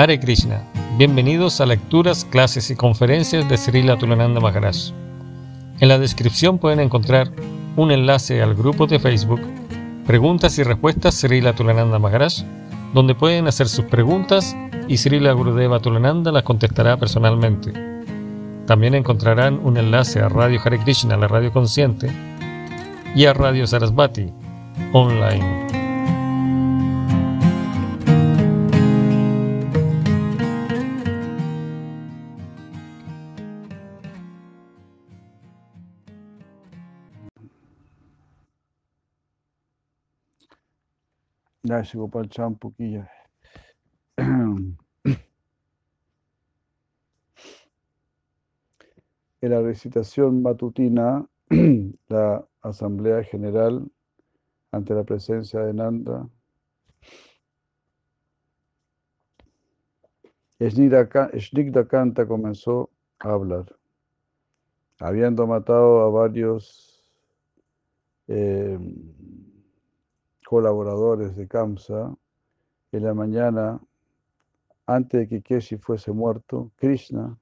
Hare Krishna. Bienvenidos a lecturas, clases y conferencias de Srila Tulananda Maharaj. En la descripción pueden encontrar un enlace al grupo de Facebook Preguntas y Respuestas Srila Tulananda Maharaj, donde pueden hacer sus preguntas y Srila Gurudeva Tulananda las contestará personalmente. También encontrarán un enlace a Radio Hare Krishna, la radio consciente, y a Radio Sarasvati, online. El champuquilla. En la recitación matutina, la Asamblea General, ante la presencia de Nanda, Snigda Kanta comenzó a hablar. Habiendo matado a varios eh, colaboradores de Kamsa, en la mañana, antes de que Keshi fuese muerto, Krishna,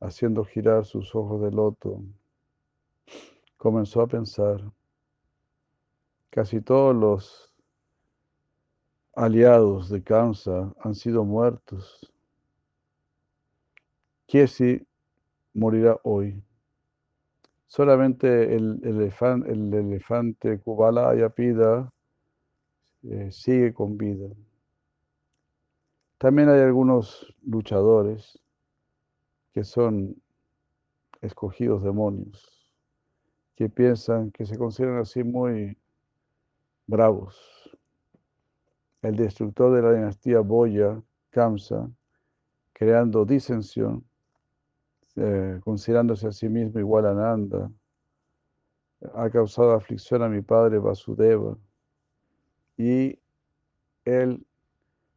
haciendo girar sus ojos de loto, comenzó a pensar, casi todos los aliados de Kamsa han sido muertos. Keshi morirá hoy. Solamente el, elefante, el elefante Kubala Ayapida eh, sigue con vida. También hay algunos luchadores que son escogidos demonios, que piensan, que se consideran así muy bravos. El destructor de la dinastía Boya, Kamsa, creando disensión, eh, considerándose a sí mismo igual a Nanda, ha causado aflicción a mi padre Vasudeva y él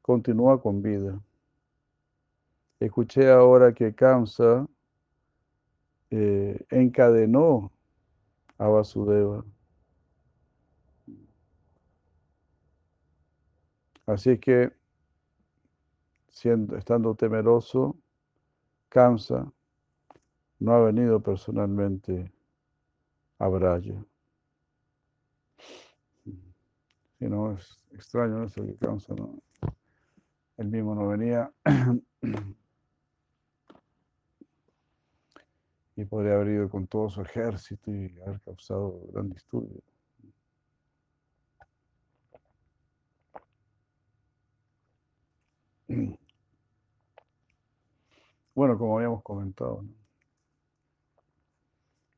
continúa con vida. Escuché ahora que Kamsa eh, encadenó a Vasudeva. Así que, siendo, estando temeroso, Kamsa no ha venido personalmente a Braya. Si no, es extraño eso que Kamsa no, él mismo no venía. y podría haber ido con todo su ejército y haber causado gran disturbio. Bueno, como habíamos comentado, ¿no?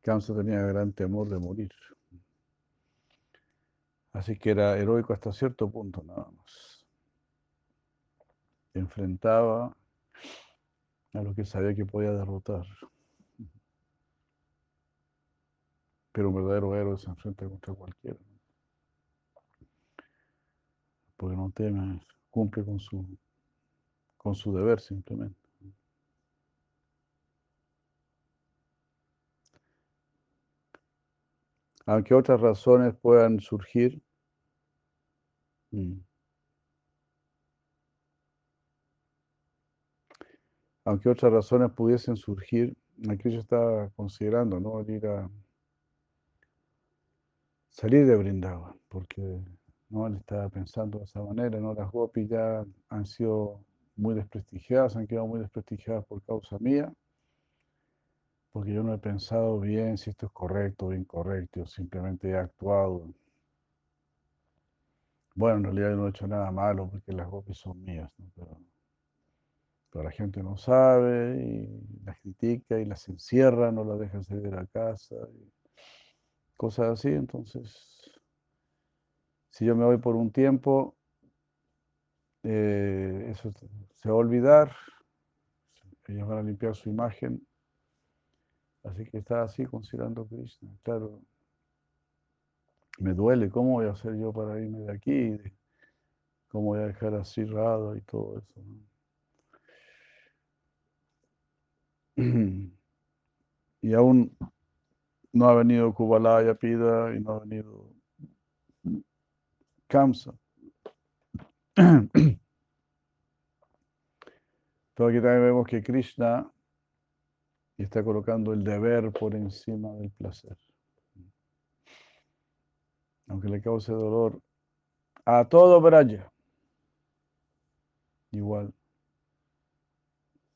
Kamsa tenía gran temor de morir. Así que era heroico hasta cierto punto nada más. Enfrentaba a lo que sabía que podía derrotar. Pero un verdadero héroe se enfrenta contra cualquiera. Porque no teme, cumple con su, con su deber simplemente. Aunque otras razones puedan surgir, mm, aunque otras razones pudiesen surgir, aquí yo estaba considerando, ¿no? Ir a salir de Brindavan, porque no él estaba pensando de esa manera, ¿no? Las gopis ya han sido muy desprestigiadas, han quedado muy desprestigiadas por causa mía, porque yo no he pensado bien si esto es correcto o incorrecto, simplemente he actuado. Bueno, en realidad yo no he hecho nada malo porque las gopis son mías, pero, la gente no sabe y las critica y las encierra, no las dejan salir de la casa, y cosas así. Entonces, si yo me voy por un tiempo, eh, eso se va a olvidar, ellos van a limpiar su imagen Así que está así considerando Krishna. Claro, me duele, ¿cómo voy a hacer yo para irme de aquí? ¿Cómo voy a dejar así Rado y todo eso? Y aún no ha venido Kubalaya Pida y no ha venido Kamsa. Entonces aquí también vemos que Krishna está colocando el deber por encima del placer. Aunque le cause dolor a todo Braya. Igual,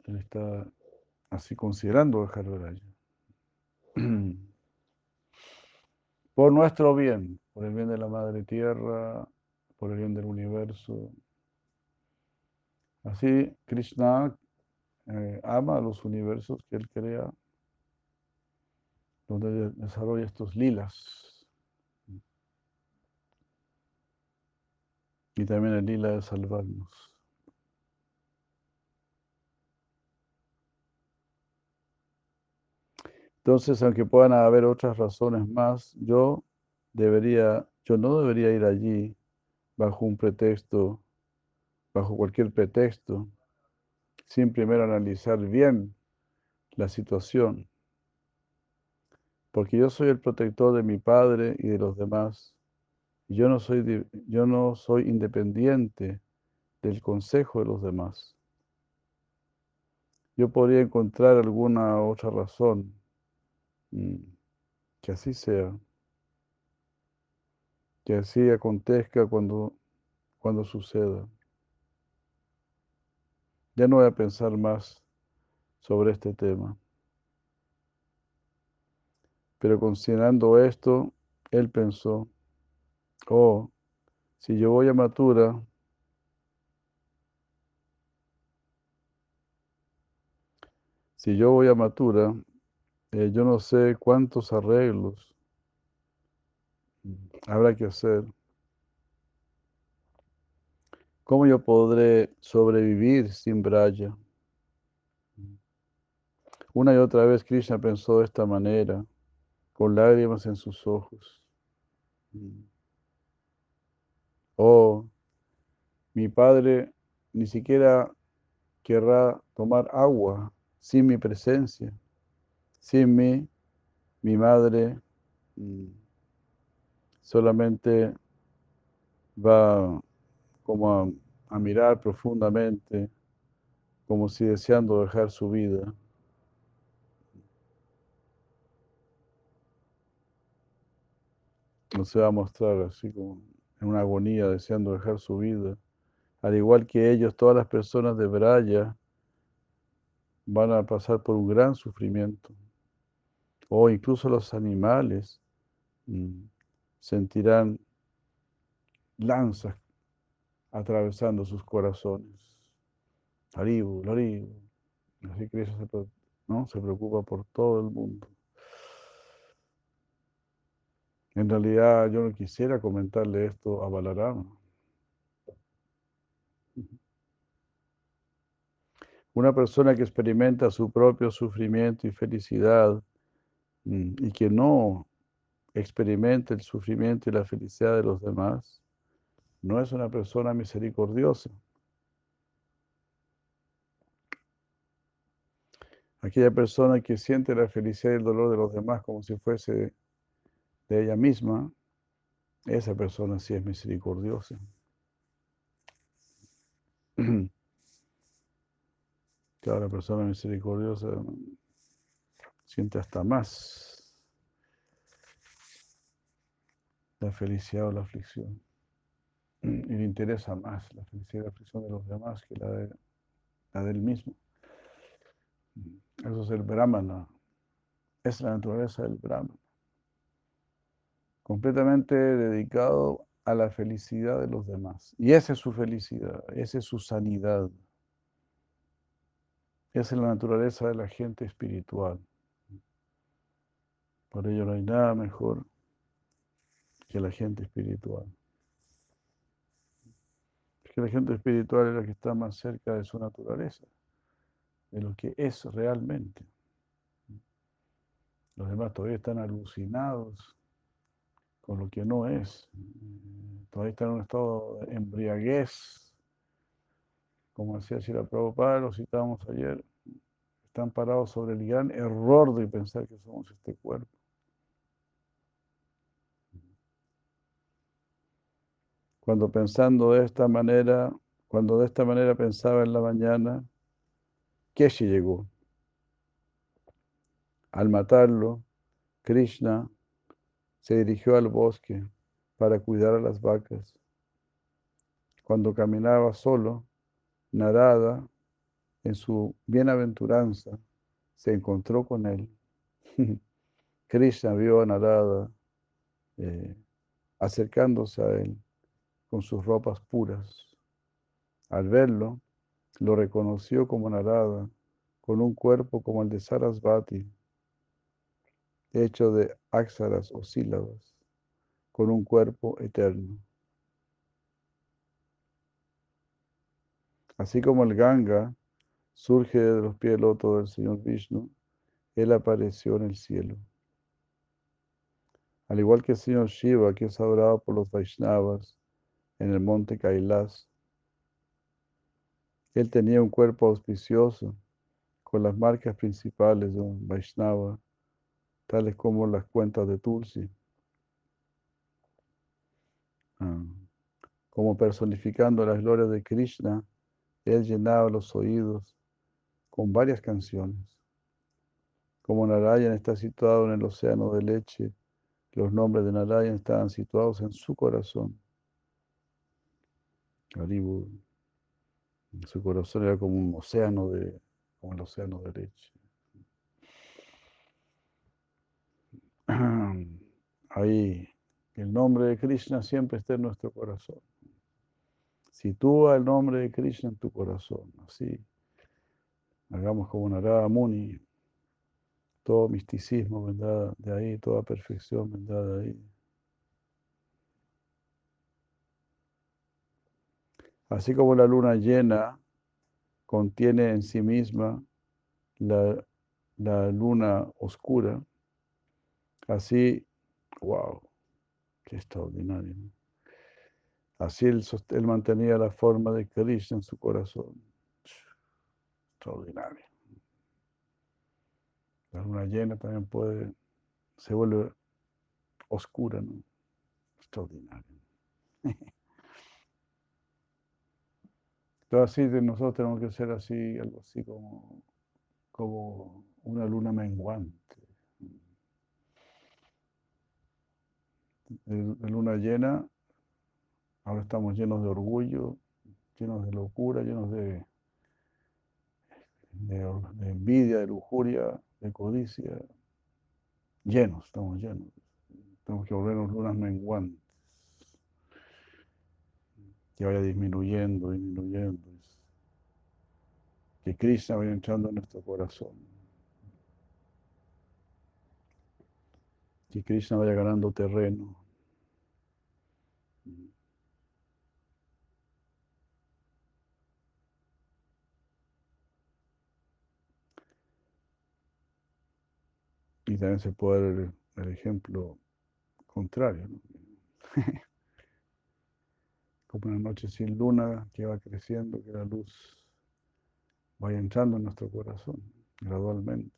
él está así considerando dejar Braya. Por nuestro bien, por el bien de la Madre Tierra, por el bien del universo. Así Krishna eh, ama a los universos que él crea, donde desarrolla estos lilas. Y también el lila de salvarnos. Entonces, aunque puedan haber otras razones más, yo debería, yo no debería ir allí bajo un pretexto, bajo cualquier pretexto, sin primero analizar bien la situación. Porque yo soy el protector de mi padre y de los demás. Yo no soy, yo no soy independiente del consejo de los demás. Yo podría encontrar alguna otra razón mm, que así sea que así acontezca cuando, cuando suceda. Ya no voy a pensar más sobre este tema. Pero considerando esto, él pensó, oh, si yo voy a Matura, si yo voy a Matura, eh, yo no sé cuántos arreglos habrá que hacer. ¿Cómo yo podré sobrevivir sin Braya? Una y otra vez Krishna pensó de esta manera, con lágrimas en sus ojos. Oh, mi padre ni siquiera querrá tomar agua sin mi presencia. Sin mí, mi madre mm, solamente va como a, mirar profundamente, como si deseando dejar su vida. No se va a mostrar así como en una agonía, deseando dejar su vida. Al igual que ellos, todas las personas de Braya van a pasar por un gran sufrimiento. O incluso los animales. Mm, sentirán lanzas atravesando sus corazones. Haribu, Haribu. Así que se, ¿no? se preocupa por todo el mundo. En realidad yo no quisiera comentarle esto a Balarama. Una persona que experimenta su propio sufrimiento y felicidad mm, y que no experimenta el sufrimiento y la felicidad de los demás, no es una persona misericordiosa. Aquella persona que siente la felicidad y el dolor de los demás como si fuese de ella misma, esa persona sí es misericordiosa. Cada persona misericordiosa siente hasta más la felicidad o la aflicción. Y le interesa más la felicidad y la aflicción de los demás que la de, la del mismo. Eso es el Brahmana. Es la naturaleza del Brahmana. Completamente dedicado a la felicidad de los demás. Y esa es su felicidad, esa es su sanidad. Esa es la naturaleza de la gente espiritual. Por ello no hay nada mejor que la gente espiritual. Que la gente espiritual es la que está más cerca de su naturaleza, de lo que es realmente. Los demás todavía están alucinados con lo que no es. Todavía están en un estado de embriaguez. Como decía Sira Prabhupada, lo citábamos ayer, están parados sobre el gran error de pensar que somos este cuerpo. Cuando pensando de esta manera, cuando de esta manera pensaba en la mañana, Keshi llegó. Al matarlo, Krishna se dirigió al bosque para cuidar a las vacas. Cuando caminaba solo, Narada, en su bienaventuranza, se encontró con él. Krishna vio a Narada eh, acercándose a él con sus ropas puras. Al verlo, lo reconoció como Narada, con un cuerpo como el de Sarasvati, hecho de áxaras o sílabas, con un cuerpo eterno. Así como el Ganga surge de los pies lotos del Señor Vishnu, Él apareció en el cielo. Al igual que el Señor Shiva, que es adorado por los Vaishnavas en el monte Kailas, Él tenía un cuerpo auspicioso con las marcas principales de un Vaishnava, tales como las cuentas de Tulsi. Ah, como personificando las glorias de Krishna, él llenaba los oídos con varias canciones. Como Narayan está situado en el océano de leche, los nombres de Narayan estaban situados en su corazón. Su corazón era como un océano de, como el océano de leche. Ahí, el nombre de Krishna siempre está en nuestro corazón. Sitúa el nombre de Krishna en tu corazón, así. Hagamos como Narada Muni. Todo misticismo vendrá de ahí, toda perfección vendrá de ahí. Así como la luna llena contiene en sí misma la, luna oscura, así, wow, qué extraordinario. Así él, mantenía la forma de Krishna en su corazón. Extraordinario. La luna llena también puede, se vuelve oscura, ¿no? Extraordinario. Entonces así nosotros tenemos que ser así, algo así como, como una luna menguante. La luna llena Ahora estamos llenos de orgullo, llenos de locura, llenos de, de, envidia, de lujuria, de codicia. Llenos, estamos llenos. Tenemos que volvernos lunas menguantes. Que vaya disminuyendo, disminuyendo. Que Krishna vaya entrando en nuestro corazón. Que Krishna vaya ganando terreno. Y también se puede dar el, ejemplo contrario. Una noche sin luna que va creciendo, que la luz vaya entrando en nuestro corazón gradualmente.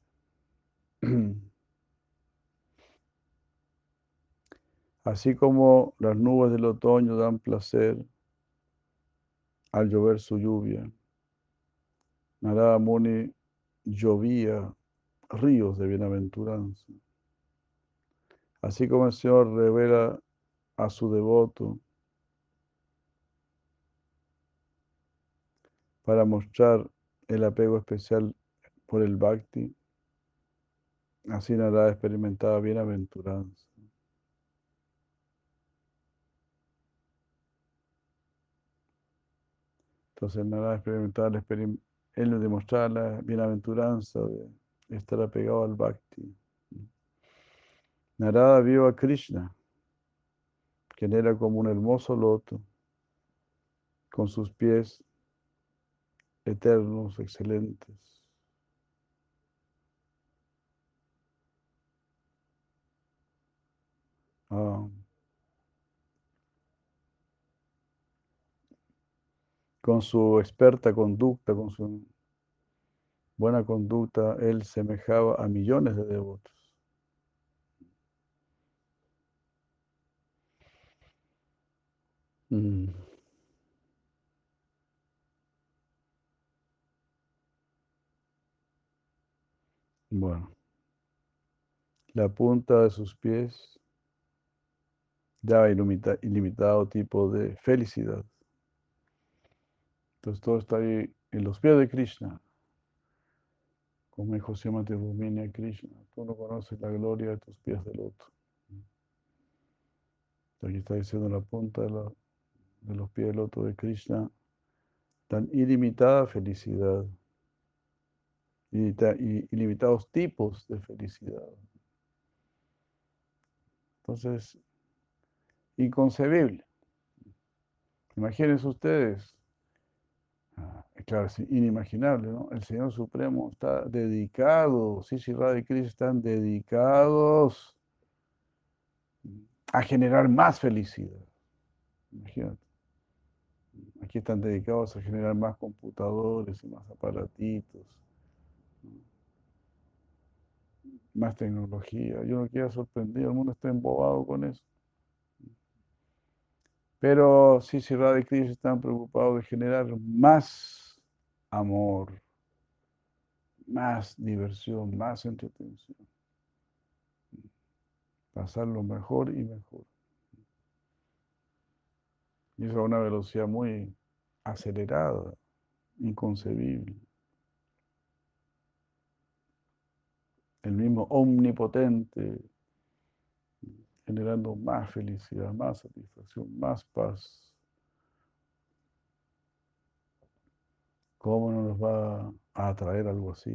Así como las nubes del otoño dan placer al llover su lluvia, Narada Muni llovía ríos de bienaventuranza. Así como el Señor revela a su devoto para mostrar el apego especial por el bhakti, así Narada experimentaba bienaventuranza. Entonces Narada experimentaba, él le demostraba la bienaventuranza de estar apegado al bhakti. Narada vio a Krishna, quien era como un hermoso loto, con sus pies eternos, excelentes. Ah. Con su experta conducta, con su buena conducta, él semejaba a millones de devotos. Mm. Bueno, la punta de sus pies da ilimitado tipo de felicidad. Entonces todo está ahí en los pies de Krishna. Como dijo Srimati Rumini Krishna, tú no conoces la gloria de tus pies del otro. Aquí está diciendo la punta de, los pies del otro de Krishna, tan ilimitada felicidad, y ilimitados tipos de felicidad. Entonces, inconcebible. Imagínense ustedes, ah, claro, es inimaginable, ¿no? El Señor Supremo está dedicado, sí, sí, y Cristo están dedicados a generar más felicidad. Imagínate. Aquí están dedicados a generar más computadores y más aparatitos, más tecnología. Yo no quiero sorprender, el mundo está embobado con eso. Pero sí, si Radha y Krishna están preocupados de generar más amor, más diversión, más entretención. Pasarlo mejor y mejor. Y eso a una velocidad muy acelerada, inconcebible. El mismo omnipotente generando más felicidad, más satisfacción, más paz. ¿Cómo no nos va a atraer algo así?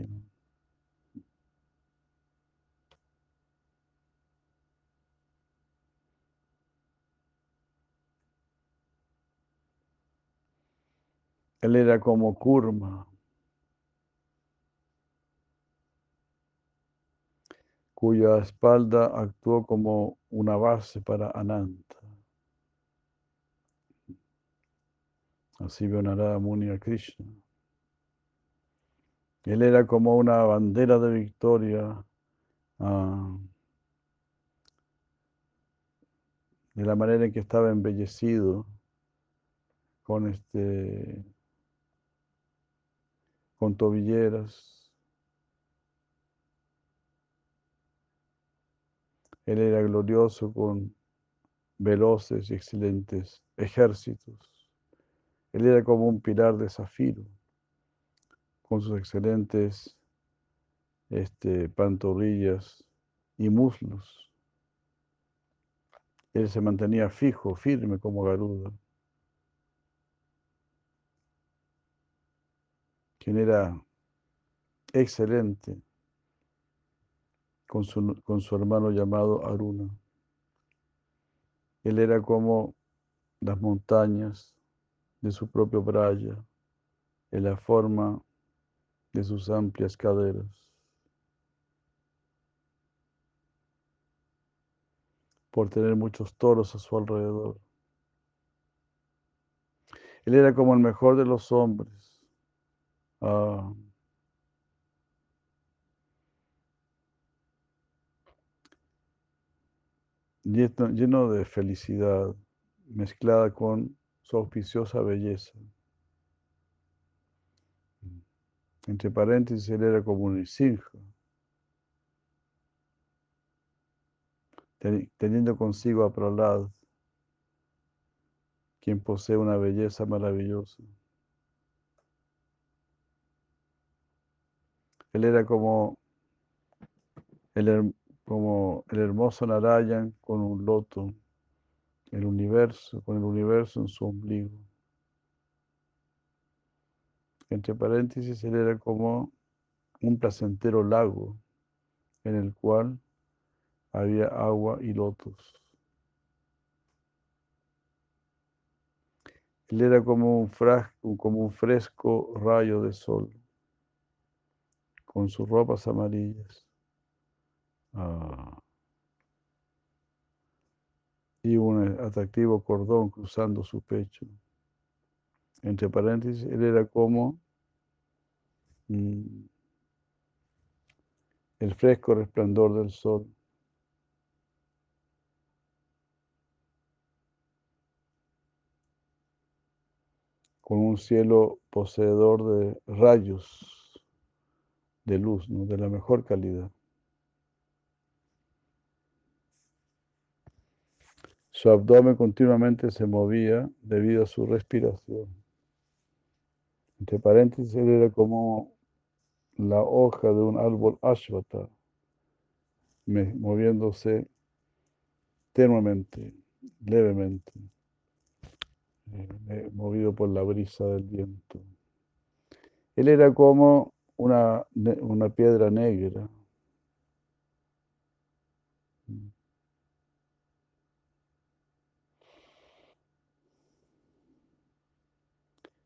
Él era como Kurma, cuya espalda actuó como una base para Ananta. Así Narada Muni a Krishna. Él era como una bandera de victoria ah, de la manera en que estaba embellecido con este con tobilleras Él era glorioso con veloces y excelentes ejércitos. Él era como un pilar de zafiro, con sus excelentes este, pantorrillas y muslos. Él se mantenía fijo, firme como Garuda. Quien era excelente con su, hermano llamado Aruna. Él era como las montañas de su propio Braya, en la forma de sus amplias caderas. por tener muchos toros a su alrededor. Él era como el mejor de los hombres. Ah, lleno, de felicidad, mezclada con su auspiciosa belleza. Entre paréntesis, él era como un Isinja, teniendo consigo a Pralad, quien posee una belleza maravillosa. Él era como el, como el hermoso Narayan con un loto, el universo, con el universo en su ombligo. Entre paréntesis, él era como un placentero lago en el cual había agua y lotos. Él era como un, como un fresco rayo de sol, con sus ropas amarillas. Ah. y un atractivo cordón cruzando su pecho. Entre paréntesis, él era como mm, el fresco resplandor del sol. con un cielo poseedor de rayos de luz, ¿no? de la mejor calidad. Su abdomen continuamente se movía debido a su respiración. Entre paréntesis, él era como la hoja de un árbol ashvata, moviéndose tenuemente, levemente, eh, eh, movido por la brisa del viento. Él era como una, una piedra negra.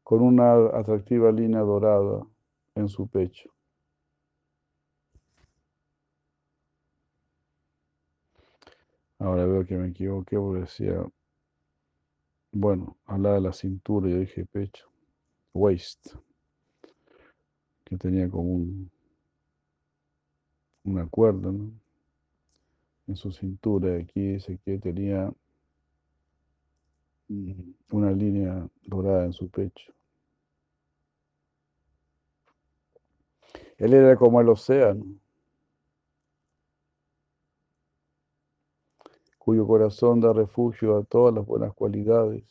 Con una atractiva línea dorada en su pecho. Ahora veo que me equivoqué porque decía, bueno, hablaba de la cintura, yo dije pecho, waist, que tenía como un, una cuerda en su cintura. Aquí dice que tenía mm, una línea dorada en su pecho. Él era como el océano. cuyo corazón da refugio a todas las buenas cualidades.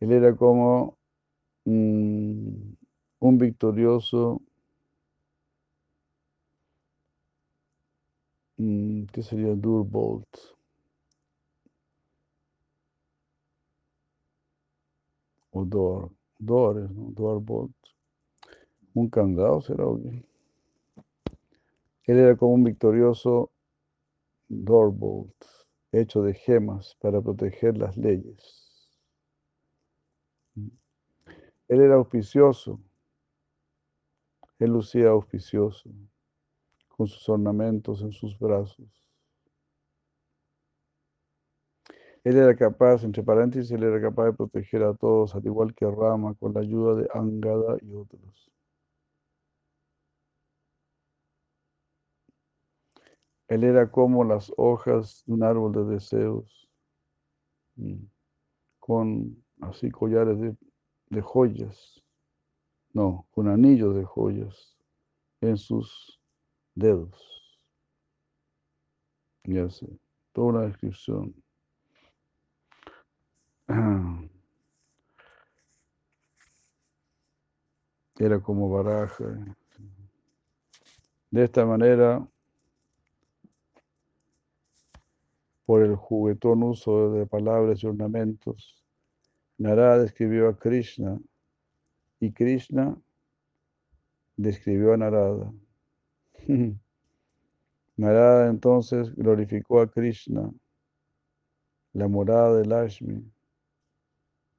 Él era como mm, un victorioso, mm, ¿qué sería Durbolt? O Dor, Dor, ¿no? Un candado será alguien. Él era como un victorioso Dorbolt, hecho de gemas para proteger las leyes. Él era auspicioso, él lucía auspicioso, con sus ornamentos en sus brazos. Él era capaz, entre paréntesis, él era capaz de proteger a todos, al igual que Rama, con la ayuda de Angada y otros. Él era como las hojas de un árbol de deseos, con así collares de, joyas, no, con anillos de joyas en sus dedos. Ya sé, toda una descripción. Era como baraja. De esta manera, por el juguetón uso de palabras y ornamentos. Narada describió a Krishna y Krishna describió a Narada. Narada entonces glorificó a Krishna, la morada de Lashmi,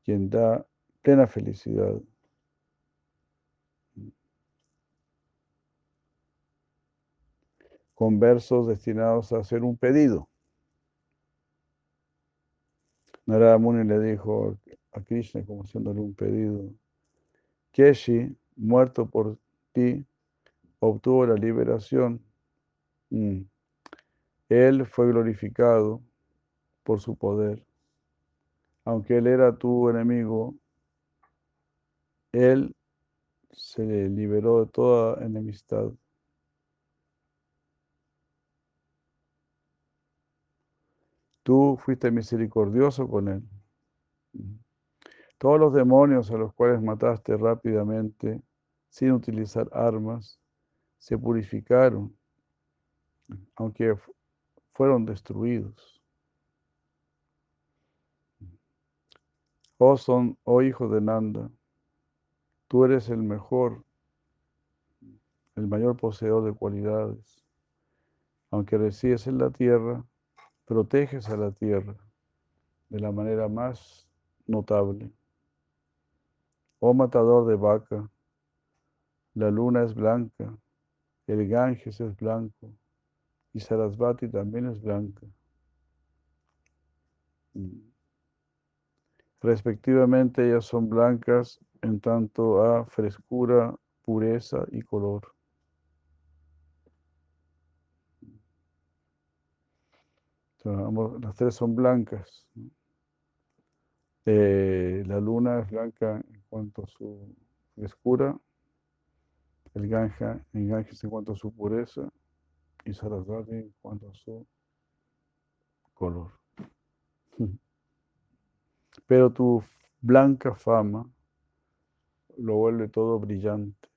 quien da plena felicidad. Con versos destinados a hacer un pedido. Narada Muni le dijo a Krishna, como haciéndole un pedido, Keshi, muerto por ti, obtuvo la liberación. Mm. Él fue glorificado por su poder. Aunque él era tu enemigo, él se liberó de toda enemistad. Tú fuiste misericordioso con él. Todos los demonios a los cuales mataste rápidamente, sin utilizar armas, se purificaron, aunque fueron destruidos. Oh son, oh hijo de Nanda, tú eres el mejor, el mayor poseedor de cualidades. Aunque resides en la tierra, proteges a la tierra de la manera más notable. Oh matador de vaca, la luna es blanca, el Ganges es blanco y Sarasvati también es blanca. Respectivamente ellas son blancas en tanto a frescura, pureza y color. Las tres son blancas. Eh, la luna es blanca en cuanto a su frescura. el Ganja, Ganges en cuanto a su pureza y Sarasvati en cuanto a su color. Pero tu blanca fama lo vuelve todo brillante.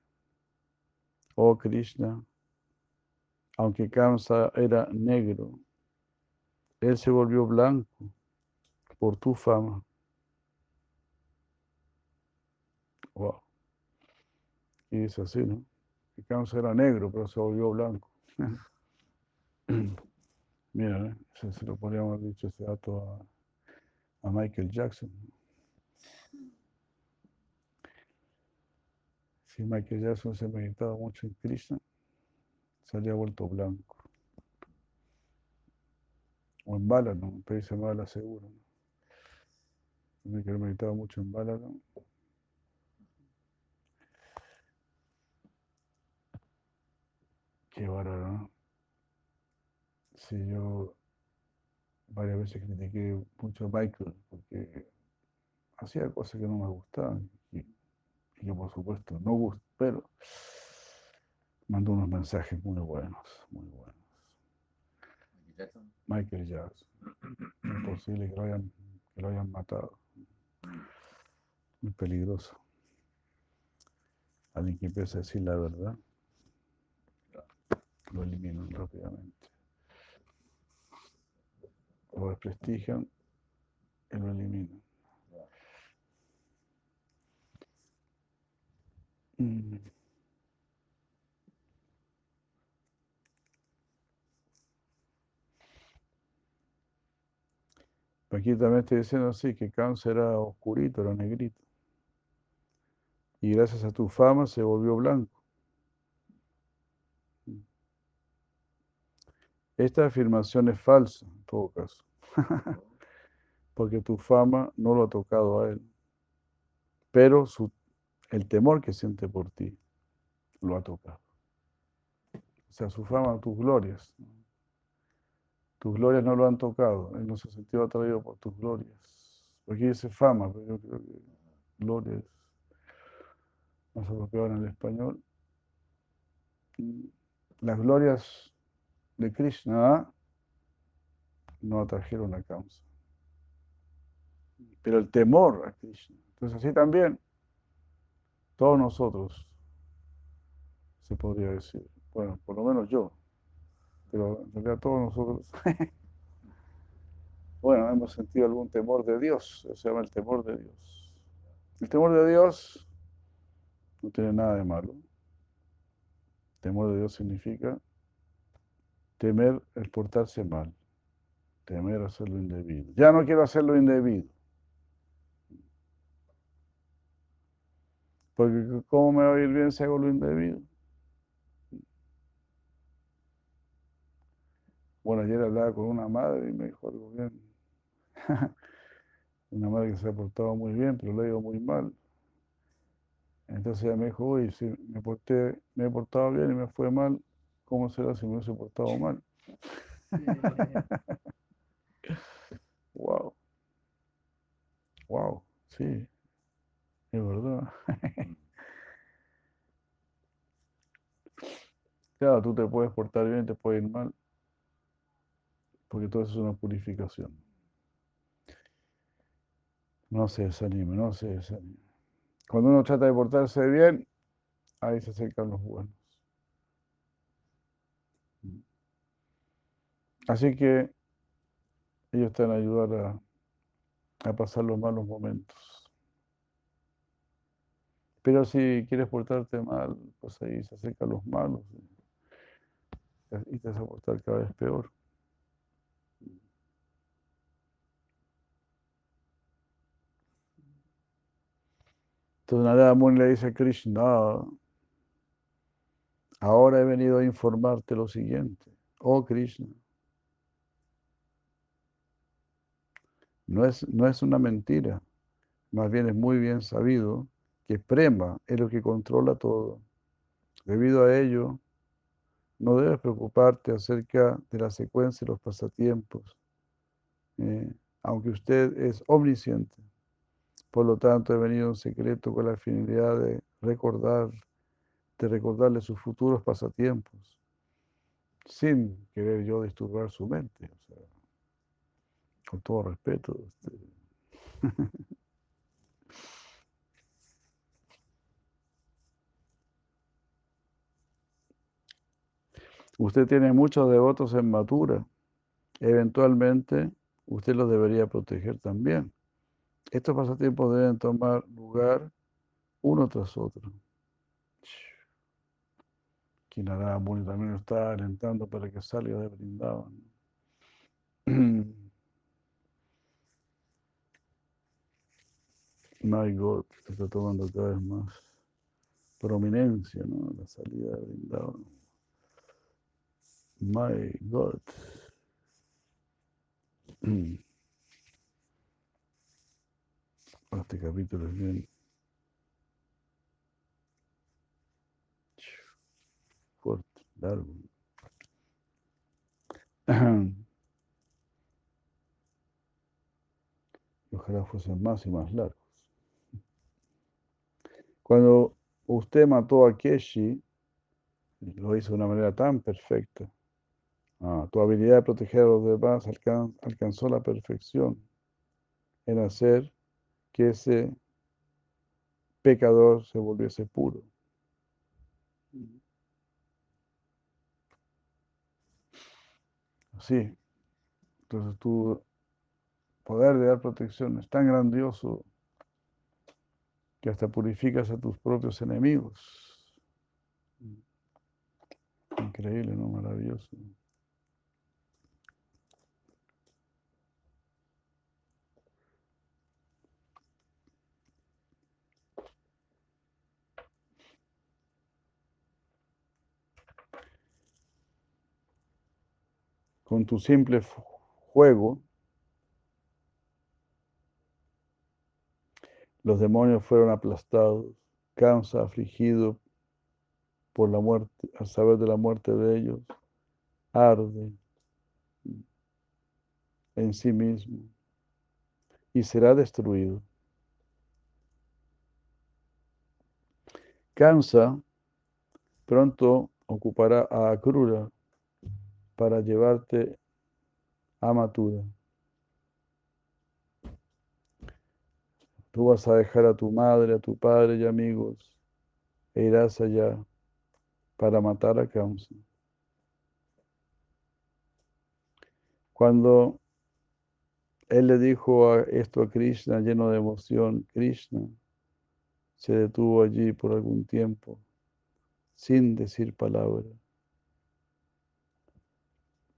Oh Krishna, aunque Kamsa era negro, él se volvió blanco por tu fama. Wow. Y es así, ¿no? Que Kamsa era negro, pero se volvió blanco. Mira, ¿eh? se, lo podríamos haber dicho ese dato a, a Michael Jackson. Si Michael Jackson se meditaba mucho en Krishna, se había vuelto blanco. O en bala, ¿no? Dice bala seguro. ¿no? Tiene que haber meditado mucho en bala, ¿no? Qué bárbaro, ¿no? Sí, yo varias veces critiqué mucho a Michael porque hacía cosas que no me gustaban y, y que por supuesto no gusto, pero mandó unos mensajes muy buenos, muy buenos. Michael Jackson. Es posible que lo hayan, que lo hayan matado. Muy peligroso. Alguien que empieza a decir la verdad, lo eliminan rápidamente. Lo desprestigian y lo eliminan. Mm. Aquí también estoy diciendo así, que cáncer era oscurito, era negrito. Y gracias a tu fama se volvió blanco. Esta afirmación es falsa, en todo caso. Porque tu fama no lo ha tocado a él. Pero el temor que siente por ti lo ha tocado. O sea, su fama, tus glorias. Tus glorias no lo han tocado. Él no se sintió atraído por tus glorias. Aquí dice fama, pero yo creo que glorias más apropiado en el español. Las glorias de Krishna no atrajeron a causa. Pero el temor a Krishna. Entonces así también, todos nosotros, se podría decir, bueno, por lo menos yo, pero en realidad todos nosotros, bueno, hemos sentido algún temor de Dios, se llama el temor de Dios. El temor de Dios no tiene nada de malo. Temor de Dios significa temer el portarse mal, temer hacer lo indebido. Ya no quiero hacer lo indebido. Porque ¿cómo me va a ir bien si hago lo indebido? Bueno, ayer hablaba con una madre y me dijo algo bien. una madre que se ha portado muy bien, pero le ha ido muy mal. Entonces ella me dijo, uy, si me, porté, me he portado bien y me fue mal, ¿cómo será si me hubiese portado mal? wow. Wow, sí, es verdad. claro, tú te puedes portar bien, te puede ir mal, porque todo eso es una purificación. No se desanime, no se desanime. Cuando uno trata de portarse bien, ahí se acercan los buenos. Así que ellos están a ayudar a, a pasar los malos momentos. Pero si quieres portarte mal, pues ahí se acercan los malos y te vas a portar cada vez peor. Entonces Narada Muni le dice a Krishna, ahora he venido a informarte lo siguiente. Oh Krishna, no es, no es una mentira, más bien es muy bien sabido que Prema es lo que controla todo. Debido a ello, no debes preocuparte acerca de la secuencia de los pasatiempos, eh, aunque usted es omnisciente. Por lo tanto, he venido en secreto con la finalidad de recordar de recordarle sus futuros pasatiempos, sin querer yo disturbar su mente, o sea, con todo respeto. Este. Usted tiene muchos devotos en Matura. Eventualmente, usted los debería proteger también. Estos pasatiempos deben tomar lugar uno tras otro. Kinara Muni también está alentando para que salga de Brindavan. My God, está tomando cada vez más prominencia, ¿no? La salida de Brindavan. My God. Este capítulo es bien fuerte, largo. Ojalá fuesen más y más largos. Cuando usted mató a Keshi, lo hizo de una manera tan perfecta. Ah, tu habilidad de proteger a los demás alcanzó la perfección en hacer que ese pecador se volviese puro. Sí. Entonces tu poder de dar protección es tan grandioso que hasta purificas a tus propios enemigos. Increíble, ¿no? Maravilloso. Con tu simple juego, los demonios fueron aplastados, cansa, afligido por la muerte, al saber de la muerte de ellos, arde en sí mismo y será destruido. Cansa pronto ocupará a Akrura para llevarte a Matura. Tú vas a dejar a tu madre, a tu padre y amigos e irás allá para matar a Kamsa. Cuando él le dijo esto a Krishna lleno de emoción, Krishna se detuvo allí por algún tiempo sin decir palabra.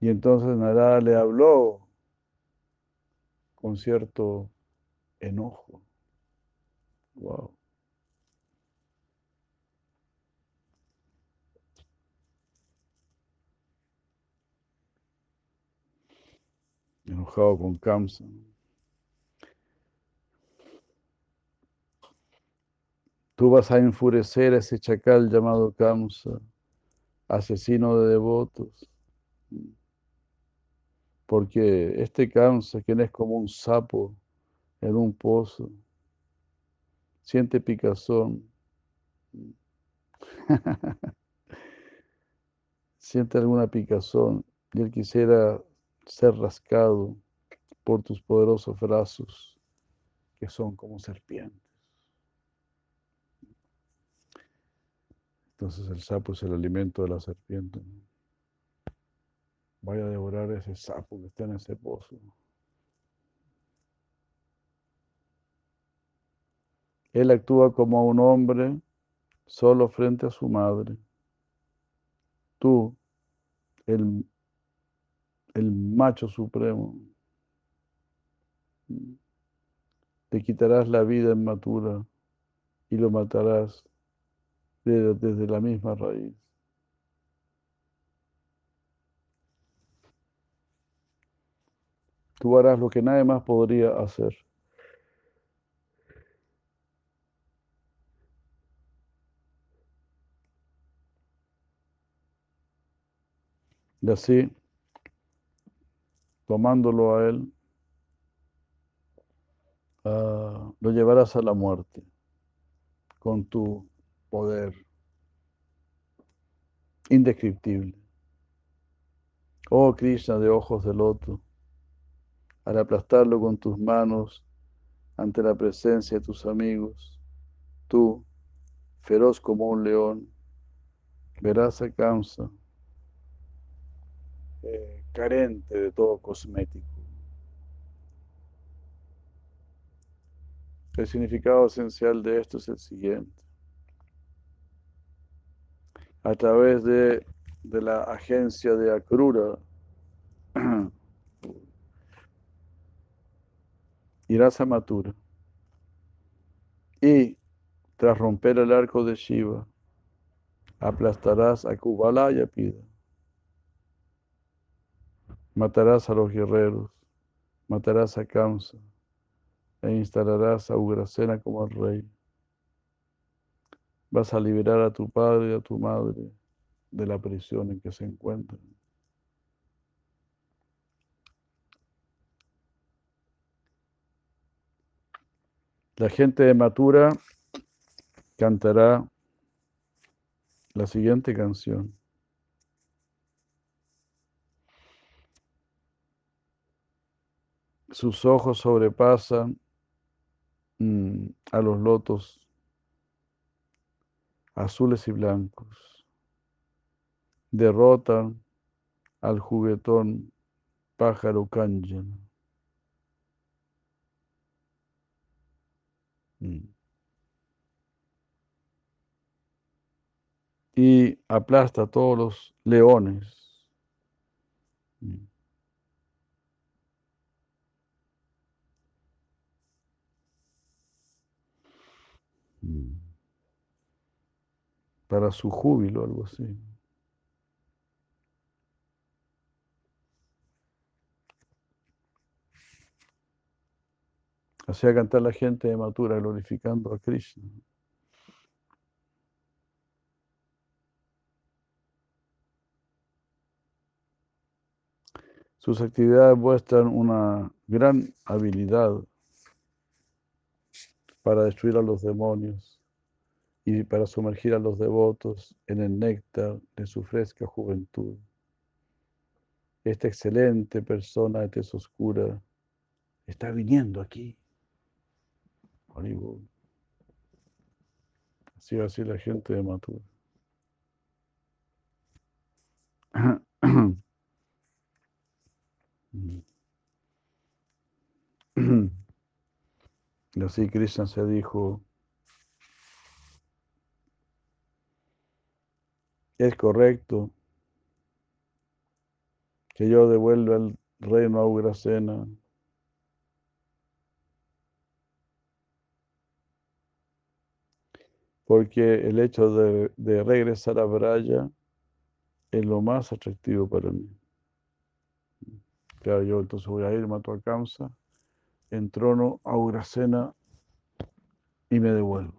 Y entonces Narada le habló con cierto enojo. Wow. Enojado con Kamsa. Tú vas a enfurecer a ese chacal llamado Kamsa, asesino de devotos porque este cáncer, quien es como un sapo en un pozo, siente picazón, siente alguna picazón y él quisiera ser rascado por tus poderosos brazos que son como serpientes. Entonces el sapo es el alimento de la serpiente vaya a devorar ese sapo que está en ese pozo. Él actúa como un hombre solo frente a su madre. Tú, el, el macho supremo, te quitarás la vida en matura y lo matarás desde la misma raíz. Tú harás lo que nadie más podría hacer. Y así, tomándolo a él, ah, lo llevarás a la muerte con tu poder indescriptible. Oh Krishna de ojos de loto, al aplastarlo con tus manos ante la presencia de tus amigos, tú, feroz como un león, verás a Kamsa, eh, carente de todo cosmético. El significado esencial de esto es el siguiente. A través de, de la agencia de Akrura, irás a Matura y tras romper el arco de Shiva, aplastarás a Kubala y a Pida. Matarás a los guerreros, matarás a Kamsa e instalarás a Ugrasena como rey. Vas a liberar a tu padre y a tu madre de la prisión en que se encuentran. La gente de Matura cantará la siguiente canción. Sus ojos sobrepasan mm, a los lotos azules y blancos. Derrotan al juguetón pájaro Kanjan. Mm. Y aplasta a todos los leones. Mm. Mm. Para su júbilo, algo así. Hacía cantar la gente de Matura glorificando a Krishna. Sus actividades muestran una gran habilidad para destruir a los demonios y para sumergir a los devotos en el néctar de su fresca juventud. Esta excelente persona de tez oscura está viniendo aquí. Así va así la gente de Matura. Y así Krishna se dijo, es correcto que yo devuelva el reino a Ugrasena porque el hecho de, regresar a Braya es lo más atractivo para mí. Claro, yo entonces voy a ir, mato a Kamsa, entrono a Ugrasena y me devuelvo.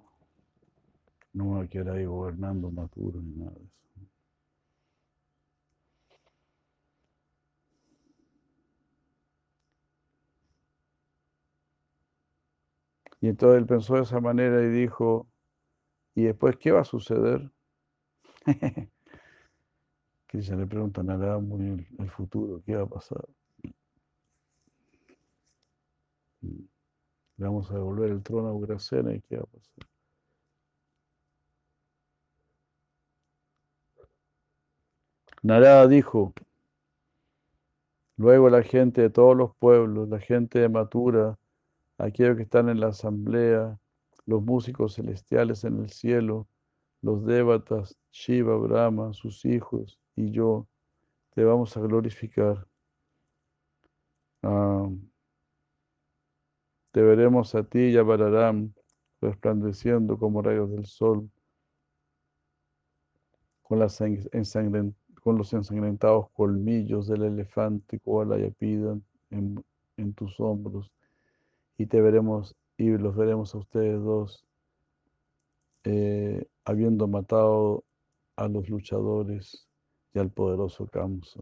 No me quedar ahí gobernando Maturo ni nada de eso. Y entonces él pensó de esa manera y dijo, ¿Y después qué va a suceder? Cristian le pregunta a Narada el futuro, ¿qué va a pasar? Le vamos a devolver el trono a Ugrasena y qué va a pasar. Narada dijo, luego la gente de todos los pueblos, la gente de Matura, aquellos que están en la asamblea, los músicos celestiales en el cielo, los dévatas, Shiva, Brahma, sus hijos y yo, te vamos a glorificar. Ah, te veremos a ti y a Balaram resplandeciendo como rayos del sol, con, las con los ensangrentados colmillos del elefante Koala y en, en tus hombros, y te veremos y los veremos a ustedes dos eh, habiendo matado a los luchadores y al poderoso Kamsa.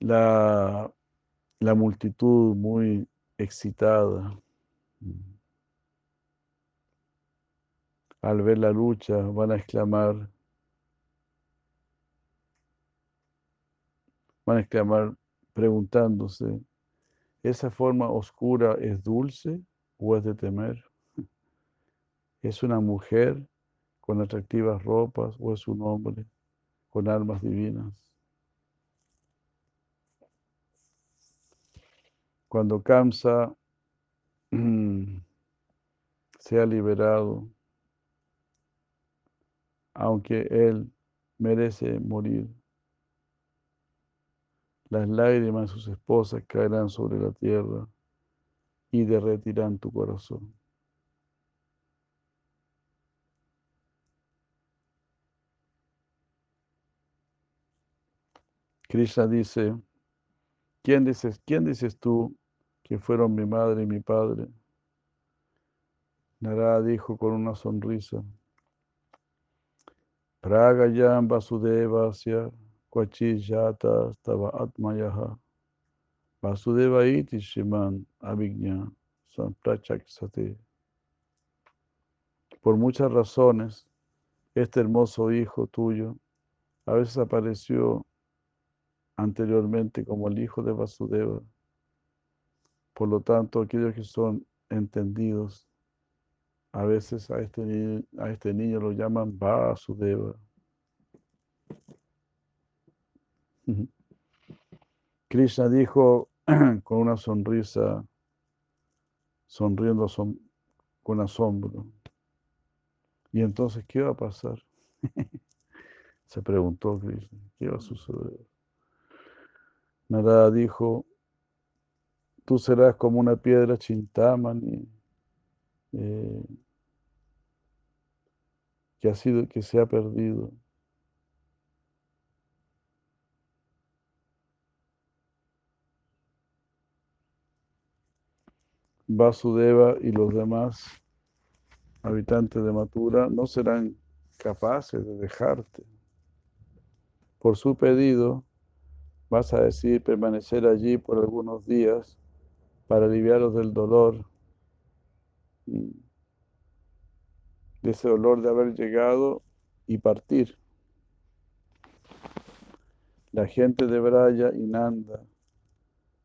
La, la multitud muy excitada al ver la lucha van a exclamar, van a exclamar preguntándose, ¿esa forma oscura es dulce o es de temer? ¿Es una mujer con atractivas ropas o es un hombre con almas divinas? Cuando Kamsa sea liberado, aunque él merece morir, las lágrimas de sus esposas caerán sobre la tierra y derretirán tu corazón. Krishna dice, ¿quién dices, quién dices tú que fueron mi madre y mi padre? Narada dijo con una sonrisa, Pragayam Vasudevasya Kwachiyata Stava Atmayaha Vasudeva iti Shiman Avignya Samprachaksate. Por muchas razones, este hermoso hijo tuyo a veces apareció anteriormente como el hijo de Vasudeva. Por lo tanto, aquellos que son entendidos, a veces a este, a este niño lo llaman Vasudeva. Krishna dijo con una sonrisa, sonriendo con asombro. ¿Y entonces qué va a pasar? Se preguntó Krishna, ¿qué va a suceder? Narada dijo, tú serás como una piedra chintamani eh, que ha sido, que se ha perdido. Vasudeva y los demás habitantes de Matura no serán capaces de dejarte. Por su pedido, vas a decidir permanecer allí por algunos días para aliviaros del dolor, de ese dolor de haber llegado y partir. La gente de Braya y Nanda,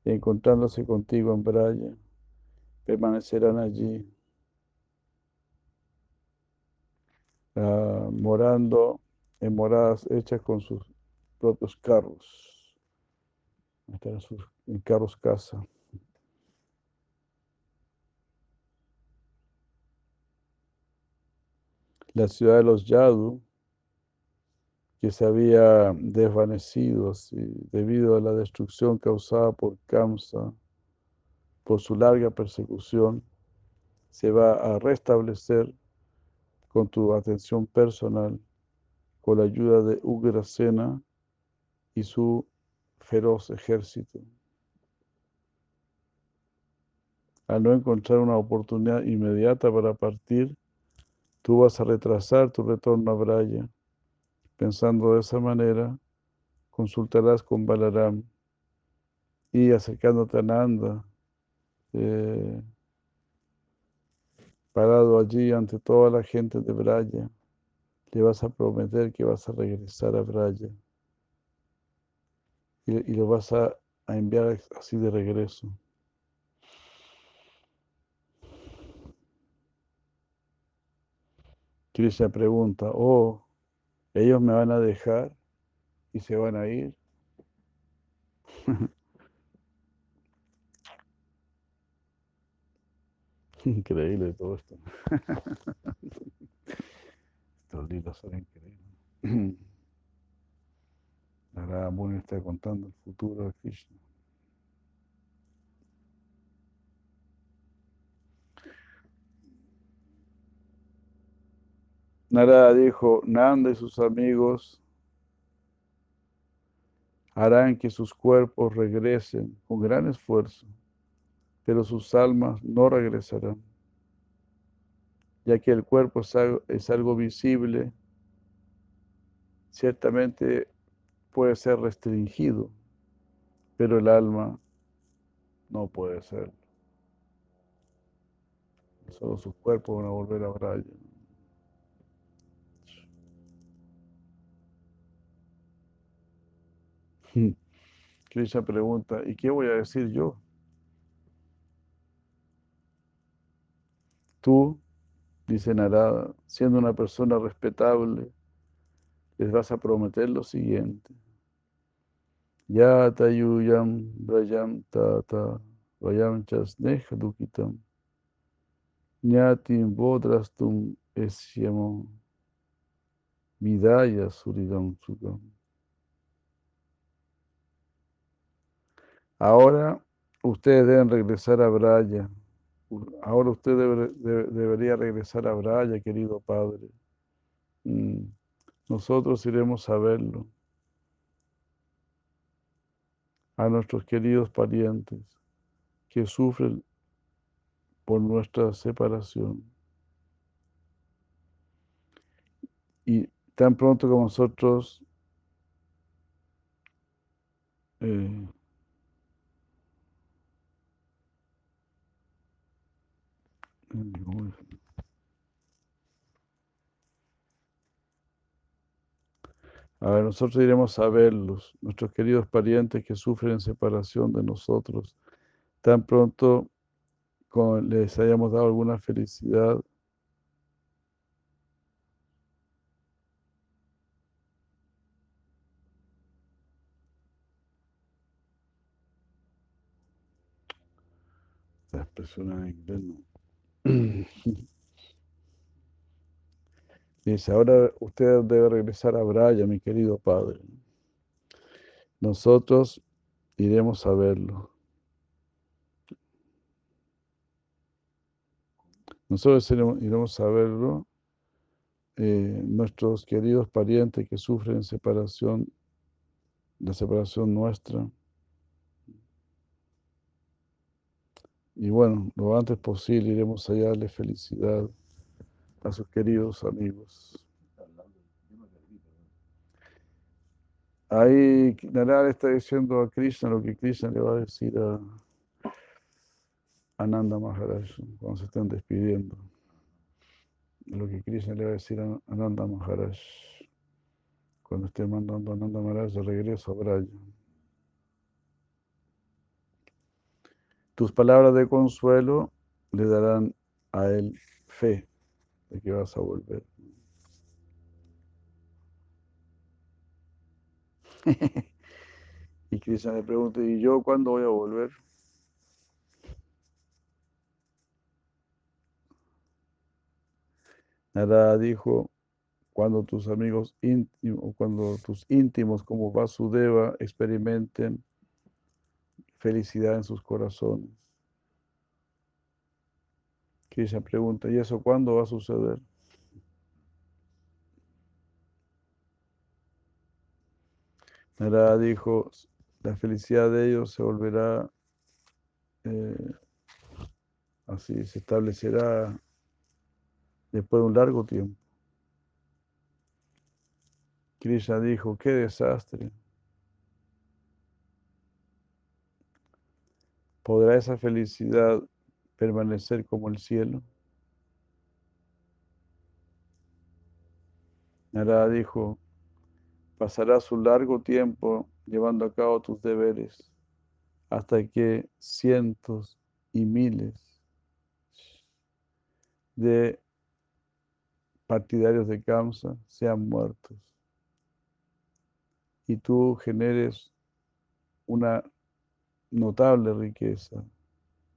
encontrándose contigo en Braya, permanecerán allí, ah, morando en moradas hechas con sus propios carros. Están en sus en carros casa. La ciudad de los Yadu, que se había desvanecido debido a la destrucción causada por Kamsa, por su larga persecución, se va a restablecer con tu atención personal, con la ayuda de Ugrasena y su feroz ejército. Al no encontrar una oportunidad inmediata para partir, tú vas a retrasar tu retorno a Braya. Pensando de esa manera, consultarás con Balaram y acercándote a Nanda, eh, parado allí ante toda la gente de Braya, le vas a prometer que vas a regresar a Braya y, lo vas a, enviar así de regreso. Krishna pregunta, oh, ellos me van a dejar y se van a ir. Increíble todo esto. Estos libros son increíbles. Narada Muni está contando el futuro de Krishna. Narada dijo, Nanda y sus amigos harán que sus cuerpos regresen con gran esfuerzo pero sus almas no regresarán, ya que el cuerpo es algo, es algo visible, ciertamente puede ser restringido, pero el alma no puede ser. Solo sus cuerpos van a volver a Braya. Hmm. Krishna pregunta, ¿y qué voy a decir yo? Tú, dice Narada, siendo una persona respetable, les vas a prometer lo siguiente. Yata yuyam brayam tata vayam chasneha dukitam ñatim bodrastum esyamo vidaya suridam sukam. Ahora ustedes deben regresar a Braya. Ahora usted debería regresar a Braya, querido padre. Mm, nosotros iremos a verlo. A nuestros queridos parientes que sufren por nuestra separación. Y tan pronto como nosotros eh, A ver, nosotros iremos a verlos, nuestros queridos parientes que sufren separación de nosotros. Tan pronto como les hayamos dado alguna felicidad, Esta expresión en inglés Dice, ahora usted debe regresar a Braya, mi querido padre. Nosotros iremos a verlo. Nosotros iremos a verlo, eh, nuestros queridos parientes que sufren separación, la separación nuestra. Y bueno, lo antes posible iremos a darle felicidad a sus queridos amigos. Ahí Narada está diciendo a Krishna lo que Krishna le va a decir a Ananda Maharaj cuando se están despidiendo. Lo que Krishna le va a decir a Ananda Maharaj cuando esté mandando a Ananda Maharaj de regreso a Braya. Tus palabras de consuelo le darán a él fe de que vas a volver. y Krishna le pregunta, ¿y yo cuándo voy a volver? Nada dijo, cuando tus amigos íntimos, cuando tus íntimos como Vasudeva experimenten felicidad en sus corazones. Krishna pregunta, ¿y eso cuándo va a suceder? Narada dijo, la felicidad de ellos se volverá eh, así, se establecerá después de un largo tiempo. Krishna dijo, qué desastre. ¿Podrá esa felicidad permanecer como el cielo? Narada dijo, pasarás un largo tiempo llevando a cabo tus deberes hasta que cientos y miles de partidarios de Kamsa sean muertos y tú generes una notable riqueza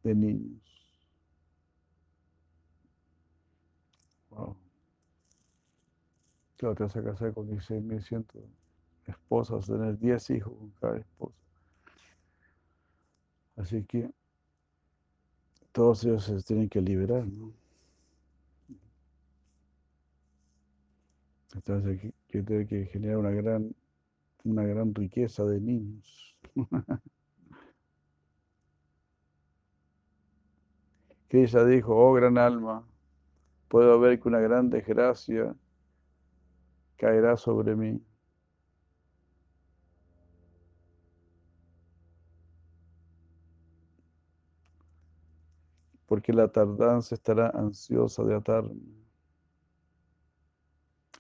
de niños. Wow. Claro, te vas a casar con 16.100 esposas, tener 10 hijos con cada esposa. Así que todos ellos se tienen que liberar, ¿no? Entonces que tiene que generar una gran, una gran riqueza de niños. que ella dijo, oh gran alma, puedo ver que una gran desgracia caerá sobre mí. Porque la tardanza estará ansiosa de atarme.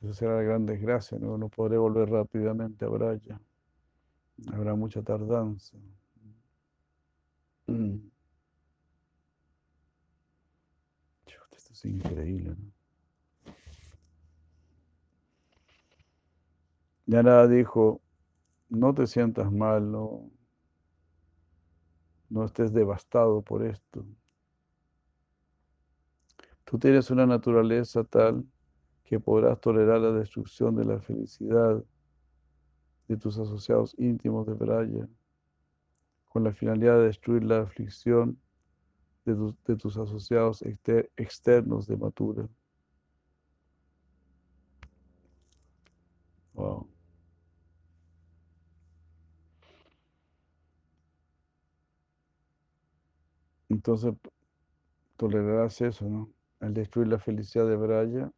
Esa será la gran desgracia, no, no podré volver rápidamente a Braya. Habrá mucha tardanza. Esto es increíble, ¿no? dijo, no te sientas mal, no, no estés devastado por esto. Tú tienes una naturaleza tal que podrás tolerar la destrucción de la felicidad de tus asociados íntimos de Braya, con la finalidad de destruir la aflicción de, tus asociados externos de Matura. Wow. Entonces, tolerarás eso, ¿no? Al destruir la felicidad de Braya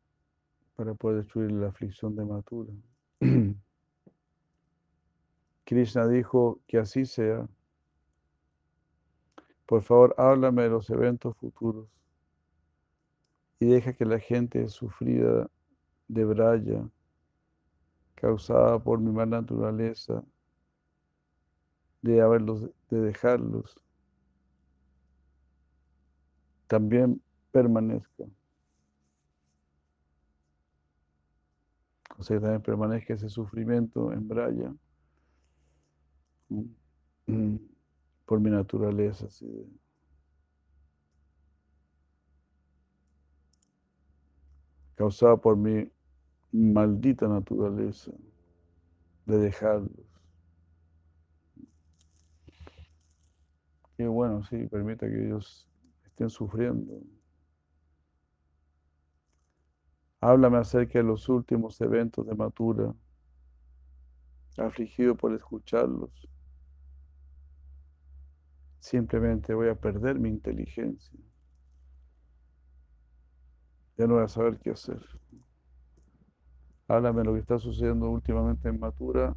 para poder destruir la aflicción de Matura. Krishna dijo que así sea. Por favor, háblame de los eventos futuros y deja que la gente sufrida de Braya, causada por mi mala naturaleza, de haberlos, de dejarlos, también permanezca. O sea, también permanezca ese sufrimiento en Braya. Por mi naturaleza. Causada por mi maldita naturaleza de dejarlos. Qué bueno, sí, permita que ellos estén sufriendo. Háblame acerca de los últimos eventos de Matura, afligido por escucharlos. Simplemente voy a perder mi inteligencia. Ya no voy a saber qué hacer. Háblame lo que está sucediendo últimamente en Matura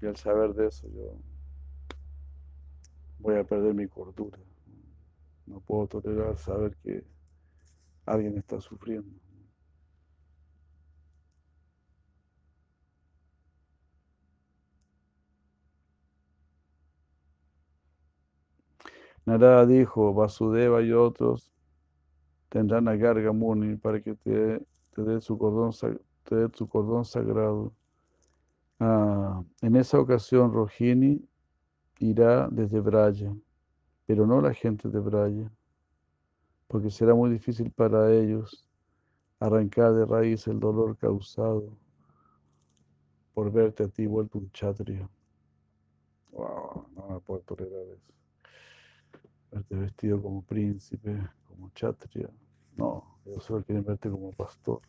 y al saber de eso yo voy a perder mi cordura. No puedo tolerar saber que alguien está sufriendo. Narada dijo, Vasudeva y otros tendrán a Garga Muni para que te, dé su cordón, sagrado. Ah, en esa ocasión, Rohini irá desde Braya, pero no la gente de Braya, porque será muy difícil para ellos arrancar de raíz el dolor causado por verte a ti vuelto un chatria. Wow, no me puedo tolerar eso verte vestido como príncipe, como chatria. No, ellos solo quieren verte como pastor.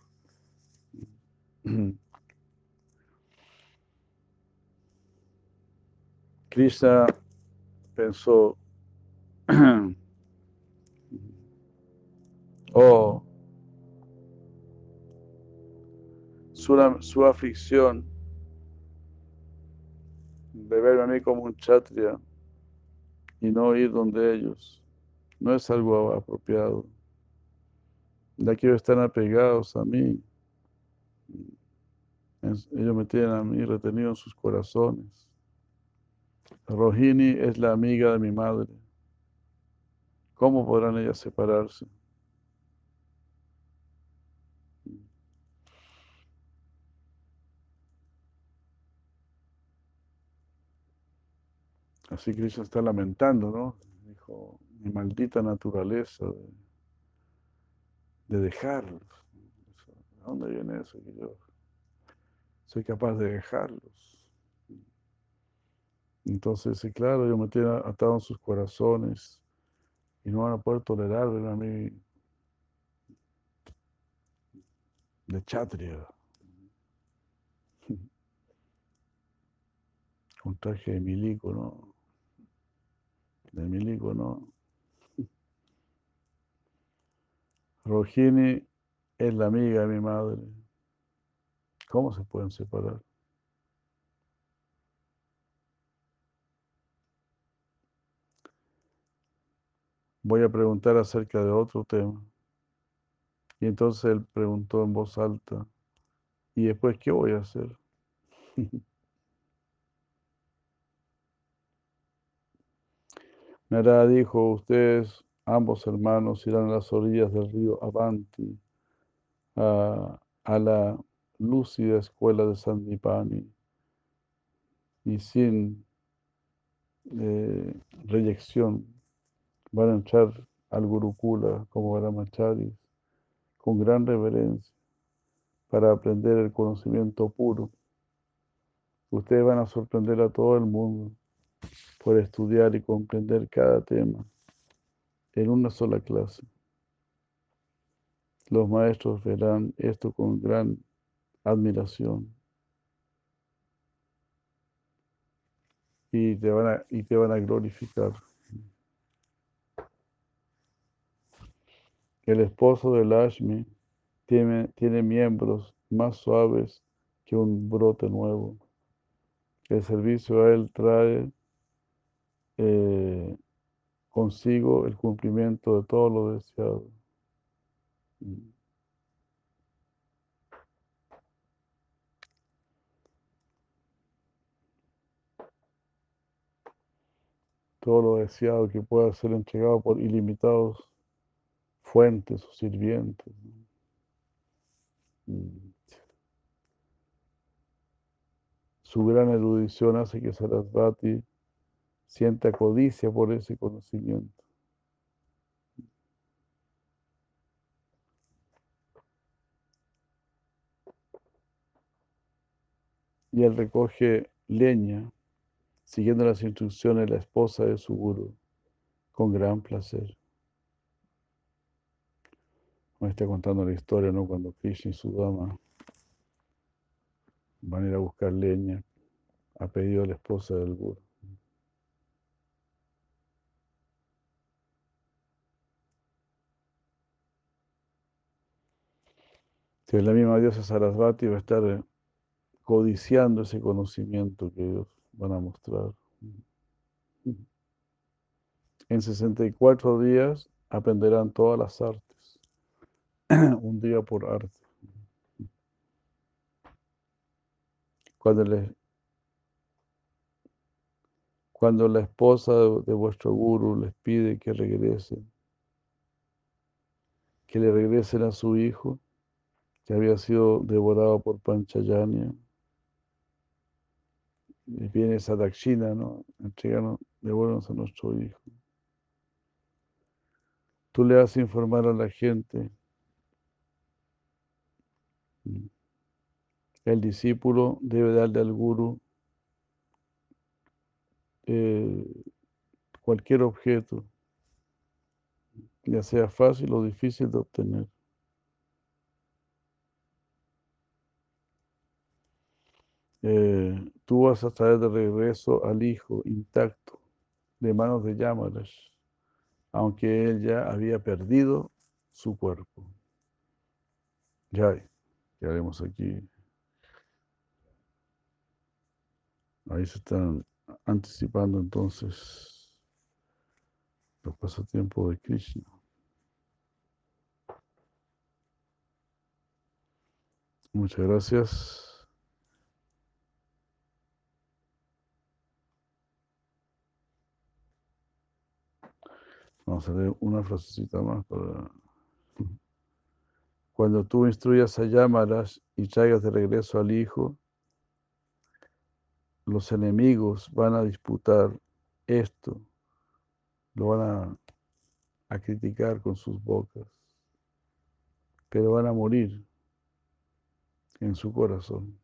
Krishna pensó, oh, su, su aflicción de verme a mí como un chatria y no ir donde ellos. No es algo apropiado. Ya quiero estar apegados a mí. Ellos me tienen a mí retenido en sus corazones. Rohini es la amiga de mi madre. ¿Cómo podrán ellas separarse? Así Krishna está lamentando, ¿no? Dijo, mi maldita naturaleza de, dejarlos. ¿De dónde viene eso? Que yo soy capaz de dejarlos. Entonces, sí, claro, yo me tiene atado en sus corazones y no van a poder tolerar a mí de chatria. Un traje de milico, ¿no? De milico, ¿no? Rohini es la amiga de mi madre. ¿Cómo se pueden separar? Voy a preguntar acerca de otro tema. Y entonces él preguntó en voz alta, ¿y después qué voy a hacer? Narada dijo, ustedes, ambos hermanos, irán a las orillas del río Avanti, a, a la lúcida escuela de Sandipani, y sin eh, reyección van a entrar al Gurukula como Brahmacharis con gran reverencia para aprender el conocimiento puro. Ustedes van a sorprender a todo el mundo por estudiar y comprender cada tema en una sola clase. Los maestros verán esto con gran admiración y te van a, y te van a glorificar. El esposo de Lashmi tiene, tiene miembros más suaves que un brote nuevo. El servicio a él trae eh, consigo el cumplimiento de todo lo deseado. Todo lo deseado que pueda ser entregado por ilimitados fuentes o sirvientes. Su gran erudición hace que Sarasvati sienta codicia por ese conocimiento. Y él recoge leña, siguiendo las instrucciones de la esposa de su guru, con gran placer. Me está contando la historia, ¿no? Cuando Krishna y Sudama van a ir a buscar leña a pedido de la esposa del guru. Que la misma diosa Sarasvati va a estar eh, codiciando ese conocimiento que ellos van a mostrar. En 64 días aprenderán todas las artes, un día por arte. Cuando, les, cuando la esposa de, de vuestro guru les pide que regresen, que le regresen a su hijo, que había sido devorado por Panchayanya. Y viene esa Dakshina, ¿no? Entreganos, devuélvanos a nuestro hijo. Tú le a informar a la gente. El discípulo debe darle al guru eh, cualquier objeto, ya sea fácil o difícil de obtener. Eh, tú vas a traer de regreso al hijo intacto de manos de Yamarash, aunque él ya había perdido su cuerpo. Ya, haremos aquí. Ahí se están anticipando entonces los pasatiempos de Krishna. Muchas gracias. Vamos a leer una frasecita más para... Cuando tú instruyas a Yamaras y traigas de regreso al hijo, los enemigos van a disputar esto, lo van a, a criticar con sus bocas, pero van a morir en su corazón.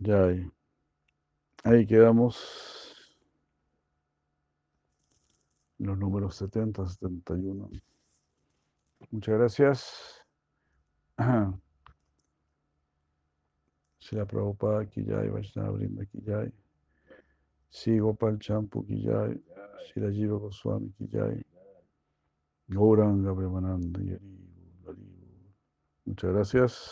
Ya ahí. Ahí quedamos. Los números 70, 71. Muchas gracias. Prabhupada Kijay, Vaishnava Brinda Kijay. Si Gopal Champu. Shila Jiva Goswami Yari. Muchas gracias.